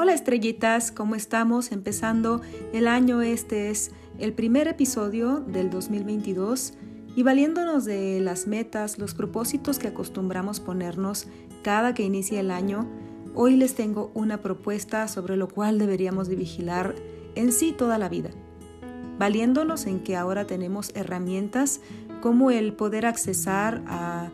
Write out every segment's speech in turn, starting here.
Hola estrellitas, ¿cómo estamos? Empezando el año, este es el primer episodio del 2022 y valiéndonos de las metas, los propósitos que acostumbramos ponernos cada que inicia el año, hoy les tengo una propuesta sobre lo cual deberíamos de vigilar en sí toda la vida. Valiéndonos en que ahora tenemos herramientas como el poder accesar a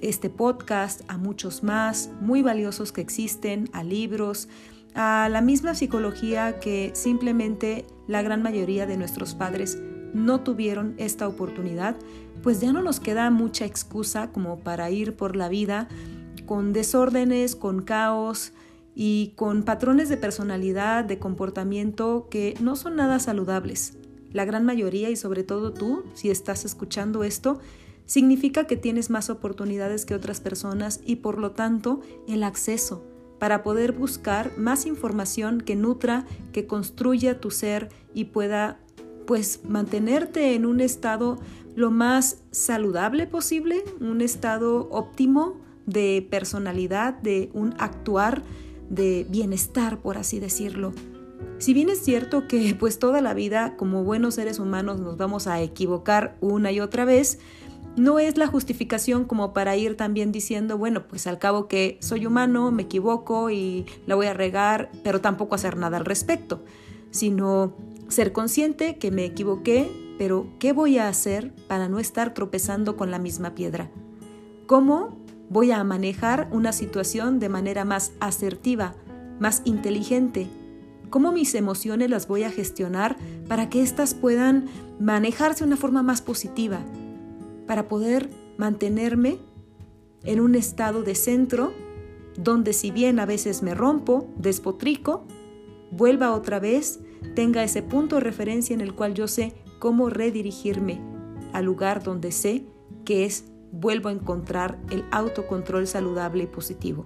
este podcast, a muchos más muy valiosos que existen, a libros, a la misma psicología que simplemente la gran mayoría de nuestros padres no tuvieron esta oportunidad, pues ya no nos queda mucha excusa como para ir por la vida con desórdenes, con caos y con patrones de personalidad, de comportamiento que no son nada saludables. La gran mayoría y sobre todo tú, si estás escuchando esto, significa que tienes más oportunidades que otras personas y por lo tanto el acceso para poder buscar más información que nutra, que construya tu ser y pueda pues mantenerte en un estado lo más saludable posible, un estado óptimo de personalidad, de un actuar de bienestar, por así decirlo. Si bien es cierto que pues toda la vida como buenos seres humanos nos vamos a equivocar una y otra vez, no es la justificación como para ir también diciendo, bueno, pues al cabo que soy humano, me equivoco y la voy a regar, pero tampoco hacer nada al respecto, sino ser consciente que me equivoqué, pero ¿qué voy a hacer para no estar tropezando con la misma piedra? ¿Cómo voy a manejar una situación de manera más asertiva, más inteligente? ¿Cómo mis emociones las voy a gestionar para que éstas puedan manejarse de una forma más positiva? Para poder mantenerme en un estado de centro donde si bien a veces me rompo, despotrico, vuelva otra vez, tenga ese punto de referencia en el cual yo sé cómo redirigirme al lugar donde sé que es vuelvo a encontrar el autocontrol saludable y positivo.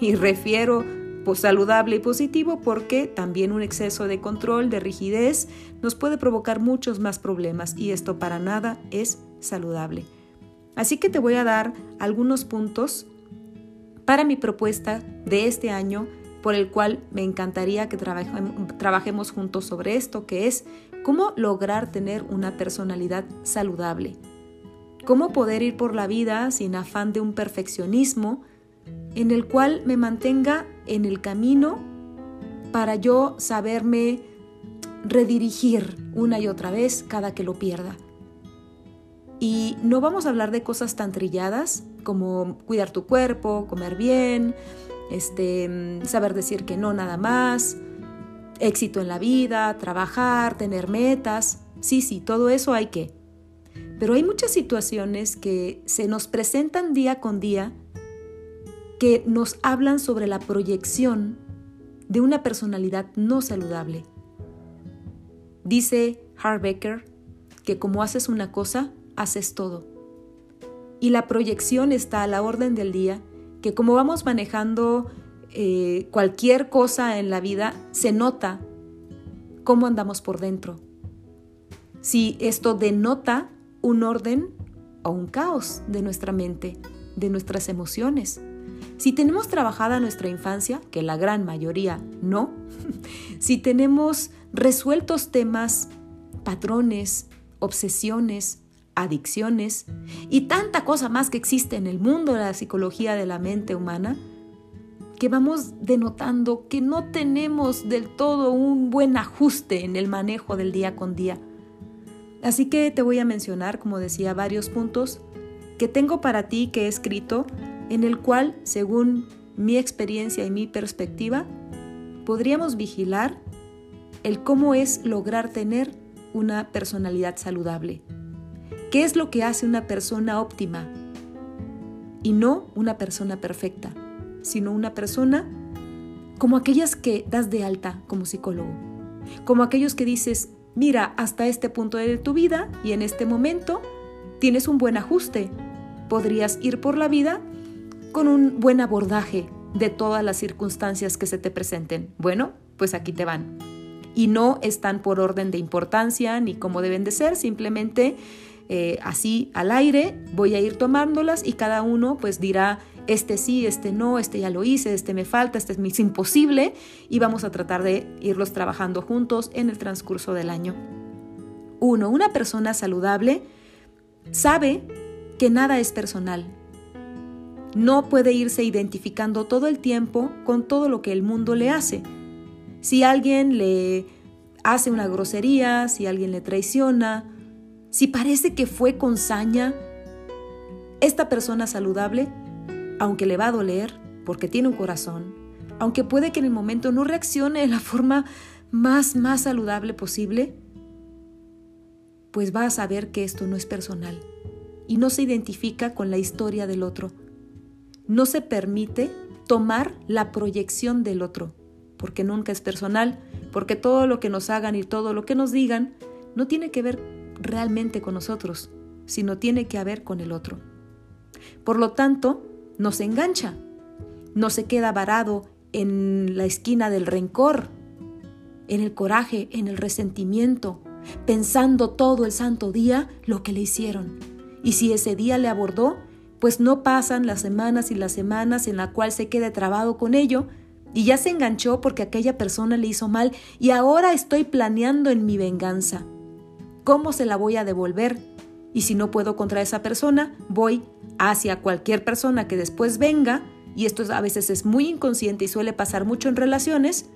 Y refiero pues, saludable y positivo porque también un exceso de control, de rigidez, nos puede provocar muchos más problemas y esto para nada es saludable. Así que te voy a dar algunos puntos para mi propuesta de este año por el cual me encantaría que trabajemos juntos sobre esto, que es cómo lograr tener una personalidad saludable. Cómo poder ir por la vida sin afán de un perfeccionismo en el cual me mantenga en el camino para yo saberme redirigir una y otra vez cada que lo pierda. Y no vamos a hablar de cosas tan trilladas como cuidar tu cuerpo, comer bien, este, saber decir que no nada más, éxito en la vida, trabajar, tener metas. Sí, sí, todo eso hay que. Pero hay muchas situaciones que se nos presentan día con día que nos hablan sobre la proyección de una personalidad no saludable. Dice Harbecker que como haces una cosa, haces todo. Y la proyección está a la orden del día, que como vamos manejando eh, cualquier cosa en la vida, se nota cómo andamos por dentro. Si esto denota un orden o un caos de nuestra mente, de nuestras emociones. Si tenemos trabajada nuestra infancia, que la gran mayoría no, si tenemos resueltos temas, patrones, obsesiones, adicciones y tanta cosa más que existe en el mundo de la psicología de la mente humana, que vamos denotando que no tenemos del todo un buen ajuste en el manejo del día con día. Así que te voy a mencionar, como decía, varios puntos que tengo para ti que he escrito, en el cual, según mi experiencia y mi perspectiva, podríamos vigilar el cómo es lograr tener una personalidad saludable. ¿Qué es lo que hace una persona óptima? Y no una persona perfecta, sino una persona como aquellas que das de alta como psicólogo, como aquellos que dices, mira, hasta este punto de tu vida y en este momento tienes un buen ajuste, podrías ir por la vida con un buen abordaje de todas las circunstancias que se te presenten. Bueno, pues aquí te van. Y no están por orden de importancia ni como deben de ser, simplemente eh, así al aire, voy a ir tomándolas y cada uno pues dirá, este sí, este no, este ya lo hice, este me falta, este es imposible y vamos a tratar de irlos trabajando juntos en el transcurso del año. Uno, una persona saludable sabe que nada es personal. No puede irse identificando todo el tiempo con todo lo que el mundo le hace. Si alguien le hace una grosería, si alguien le traiciona, si parece que fue con saña, esta persona saludable, aunque le va a doler, porque tiene un corazón, aunque puede que en el momento no reaccione de la forma más, más saludable posible, pues va a saber que esto no es personal y no se identifica con la historia del otro. No se permite tomar la proyección del otro, porque nunca es personal, porque todo lo que nos hagan y todo lo que nos digan no tiene que ver realmente con nosotros, sino tiene que ver con el otro. Por lo tanto, no se engancha, no se queda varado en la esquina del rencor, en el coraje, en el resentimiento, pensando todo el santo día lo que le hicieron. Y si ese día le abordó, pues no pasan las semanas y las semanas en la cual se quede trabado con ello, y ya se enganchó porque aquella persona le hizo mal y ahora estoy planeando en mi venganza. ¿Cómo se la voy a devolver? Y si no puedo contra esa persona, voy hacia cualquier persona que después venga, y esto a veces es muy inconsciente y suele pasar mucho en relaciones,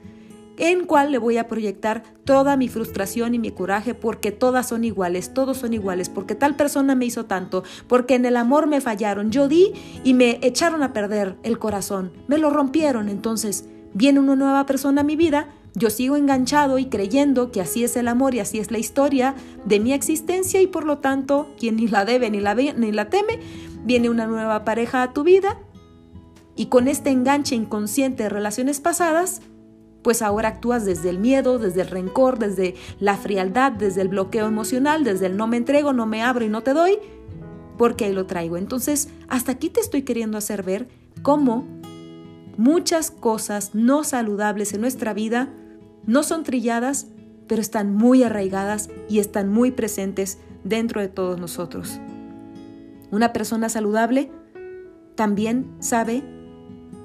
en cual le voy a proyectar toda mi frustración y mi coraje porque todas son iguales, todos son iguales, porque tal persona me hizo tanto, porque en el amor me fallaron, yo di y me echaron a perder el corazón, me lo rompieron, entonces viene una nueva persona a mi vida, yo sigo enganchado y creyendo que así es el amor y así es la historia de mi existencia y por lo tanto, quien ni la debe ni la, ve, ni la teme, viene una nueva pareja a tu vida. Y con este enganche inconsciente de relaciones pasadas, pues ahora actúas desde el miedo, desde el rencor, desde la frialdad, desde el bloqueo emocional, desde el no me entrego, no me abro y no te doy, porque ahí lo traigo. Entonces, hasta aquí te estoy queriendo hacer ver cómo muchas cosas no saludables en nuestra vida no son trilladas, pero están muy arraigadas y están muy presentes dentro de todos nosotros. Una persona saludable también sabe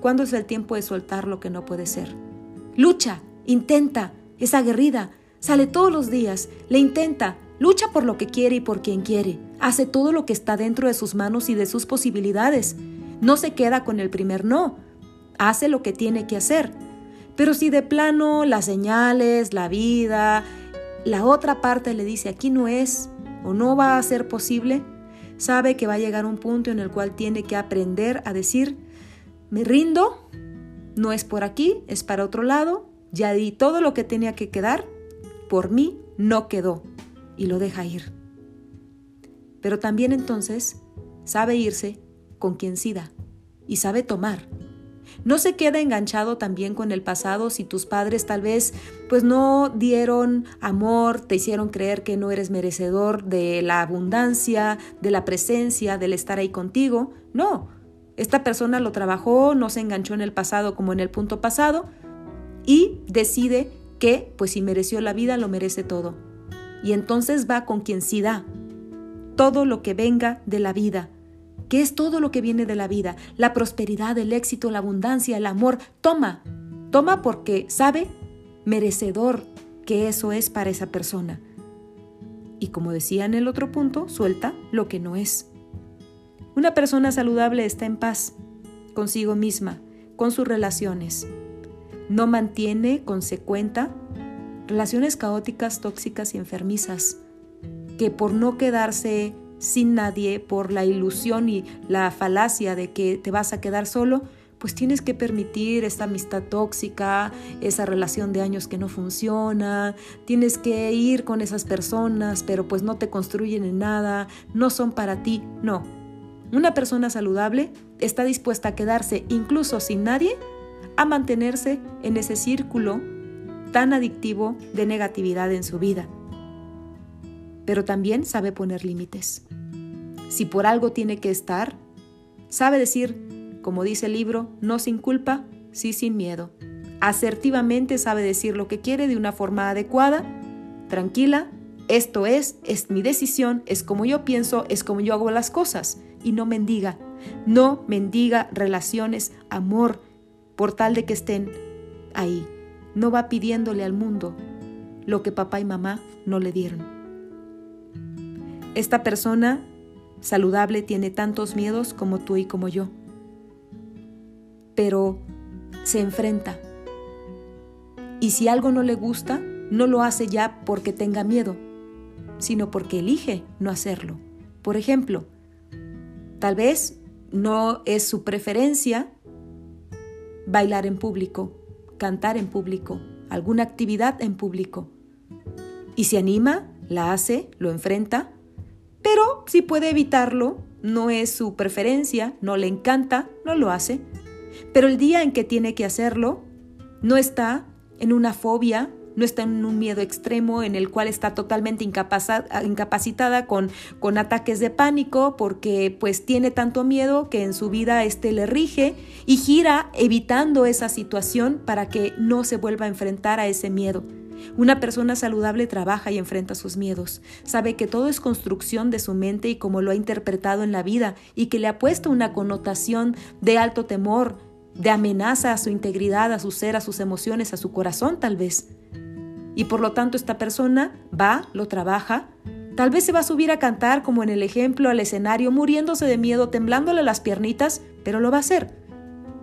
cuándo es el tiempo de soltar lo que no puede ser Lucha, intenta, es aguerrida, sale todos los días, le intenta, lucha por lo que quiere y por quien quiere, hace todo lo que está dentro de sus manos y de sus posibilidades. No se queda con el primer no, hace lo que tiene que hacer. Pero si de plano las señales, la vida, la otra parte le dice aquí no es o no va a ser posible, sabe que va a llegar un punto en el cual tiene que aprender a decir, me rindo, no es por aquí, es para otro lado, ya di todo lo que tenía que quedar, por mí no quedó y lo deja ir. Pero también entonces sabe irse con quien sí da y sabe tomar. No se queda enganchado también con el pasado si tus padres tal vez pues no dieron amor, te hicieron creer que no eres merecedor de la abundancia, de la presencia, del estar ahí contigo. No, esta persona lo trabajó, no se enganchó en el pasado como en el punto pasado y decide que, pues si mereció la vida, lo merece todo. Y entonces va con quien sí da todo lo que venga de la vida. ¿Qué es todo lo que viene de la vida? La prosperidad, el éxito, la abundancia, el amor. Toma, toma porque sabe merecedor que eso es para esa persona. Y como decía en el otro punto, suelta lo que no es. Una persona saludable está en paz consigo misma, con sus relaciones. No mantiene consecuenta relaciones caóticas, tóxicas y enfermizas, que por no quedarse sin nadie, por la ilusión y la falacia de que te vas a quedar solo, pues tienes que permitir esta amistad tóxica, esa relación de años que no funciona, tienes que ir con esas personas, pero pues no te construyen en nada, no son para ti, no, una persona saludable está dispuesta a quedarse incluso sin nadie, a mantenerse en ese círculo tan adictivo de negatividad en su vida. Pero también sabe poner límites. Si por algo tiene que estar, sabe decir, como dice el libro, no sin culpa, sí sin miedo. Asertivamente sabe decir lo que quiere de una forma adecuada, tranquila esto es, es mi decisión, es como yo pienso, es como yo hago las cosas. Y no mendiga, no mendiga relaciones, amor, por tal de que estén ahí. No va pidiéndole al mundo lo que papá y mamá no le dieron. Esta persona saludable tiene tantos miedos como tú y como yo, pero se enfrenta. Y si algo no le gusta, no lo hace ya porque tenga miedo, sino porque elige no hacerlo. Por ejemplo, tal vez no es su preferencia bailar en público, cantar en público, alguna actividad en público. Y se anima, la hace, lo enfrenta, pero si puede evitarlo, no es su preferencia, no le encanta, no lo hace. Pero el día en que tiene que hacerlo, no está en una fobia, no está en un miedo extremo en el cual está totalmente incapacitada con, con ataques de pánico porque pues tiene tanto miedo que en su vida este le rige y gira evitando esa situación para que no se vuelva a enfrentar a ese miedo. Una persona saludable trabaja y enfrenta sus miedos, sabe que todo es construcción de su mente y como lo ha interpretado en la vida y que le ha puesto una connotación de alto temor, de amenaza a su integridad, a su ser, a sus emociones, a su corazón tal vez. Y por lo tanto esta persona va, lo trabaja, tal vez se va a subir a cantar como en el ejemplo al escenario, muriéndose de miedo, temblándole las piernitas, pero lo va a hacer.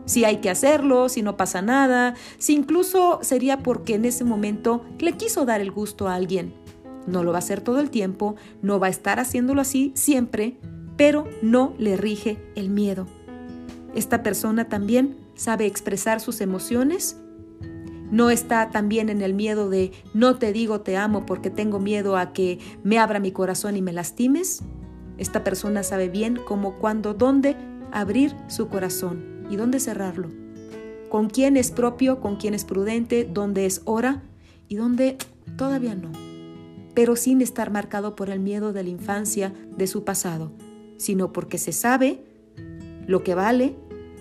Si hay que hacerlo, si no pasa nada, si incluso sería porque en ese momento le quiso dar el gusto a alguien. No lo va a hacer todo el tiempo, no va a estar haciéndolo así siempre, pero no le rige el miedo. Esta persona también sabe expresar sus emociones no está también en el miedo de no te digo te amo porque tengo miedo a que me abra mi corazón y me lastimes. Esta persona sabe bien cómo, cuándo, dónde abrir su corazón y dónde cerrarlo. Con quién es propio, con quién es prudente, dónde es hora y dónde todavía no. Pero sin estar marcado por el miedo de la infancia de su pasado, sino porque se sabe lo que vale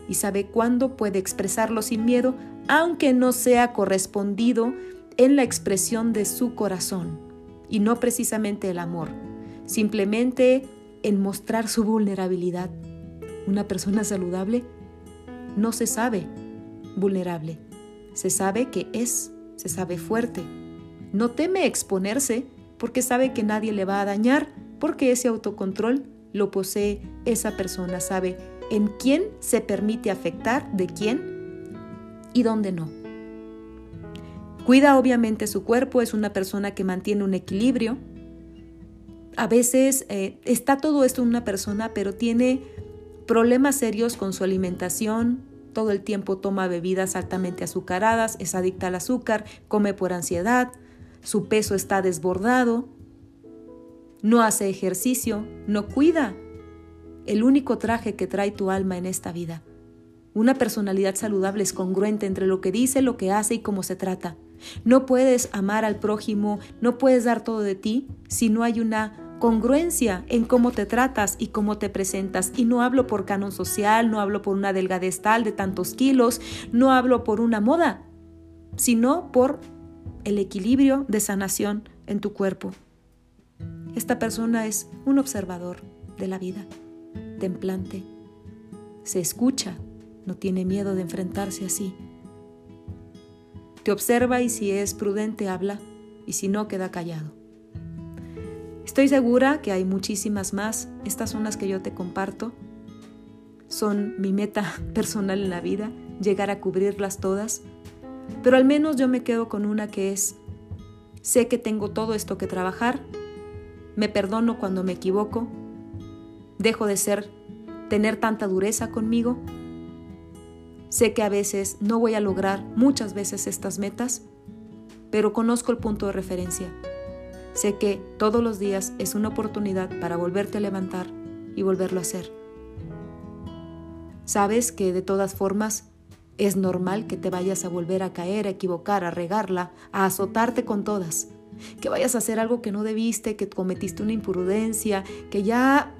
y sabe cuándo puede expresarlo sin miedo aunque no sea correspondido en la expresión de su corazón, y no precisamente el amor, simplemente en mostrar su vulnerabilidad. Una persona saludable no se sabe vulnerable, se sabe que es, se sabe fuerte, no teme exponerse porque sabe que nadie le va a dañar, porque ese autocontrol lo posee esa persona, sabe en quién se permite afectar, de quién y dónde no. Cuida obviamente su cuerpo, es una persona que mantiene un equilibrio. A veces eh, está todo esto en una persona, pero tiene problemas serios con su alimentación, todo el tiempo toma bebidas altamente azucaradas, es adicta al azúcar, come por ansiedad, su peso está desbordado, no hace ejercicio, no cuida el único traje que trae tu alma en esta vida. Una personalidad saludable es congruente entre lo que dice, lo que hace y cómo se trata. No puedes amar al prójimo, no puedes dar todo de ti si no hay una congruencia en cómo te tratas y cómo te presentas. Y no hablo por canon social, no hablo por una delgadez tal de tantos kilos, no hablo por una moda, sino por el equilibrio de sanación en tu cuerpo. Esta persona es un observador de la vida, templante, se escucha, no tiene miedo de enfrentarse así. Te observa y si es prudente habla y si no queda callado. Estoy segura que hay muchísimas más. Estas son las que yo te comparto. Son mi meta personal en la vida, llegar a cubrirlas todas. Pero al menos yo me quedo con una que es, sé que tengo todo esto que trabajar, me perdono cuando me equivoco, dejo de ser, tener tanta dureza conmigo Sé que a veces no voy a lograr muchas veces estas metas, pero conozco el punto de referencia. Sé que todos los días es una oportunidad para volverte a levantar y volverlo a hacer. Sabes que de todas formas es normal que te vayas a volver a caer, a equivocar, a regarla, a azotarte con todas. Que vayas a hacer algo que no debiste, que cometiste una imprudencia, que ya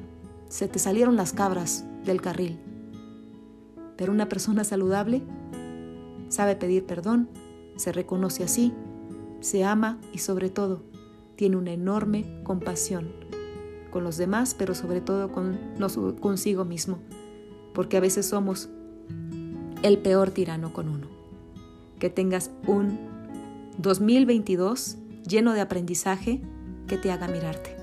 se te salieron las cabras del carril. Pero una persona saludable sabe pedir perdón, se reconoce así, se ama y sobre todo tiene una enorme compasión con los demás, pero sobre todo con consigo mismo, porque a veces somos el peor tirano con uno. Que tengas un 2022 lleno de aprendizaje que te haga mirarte.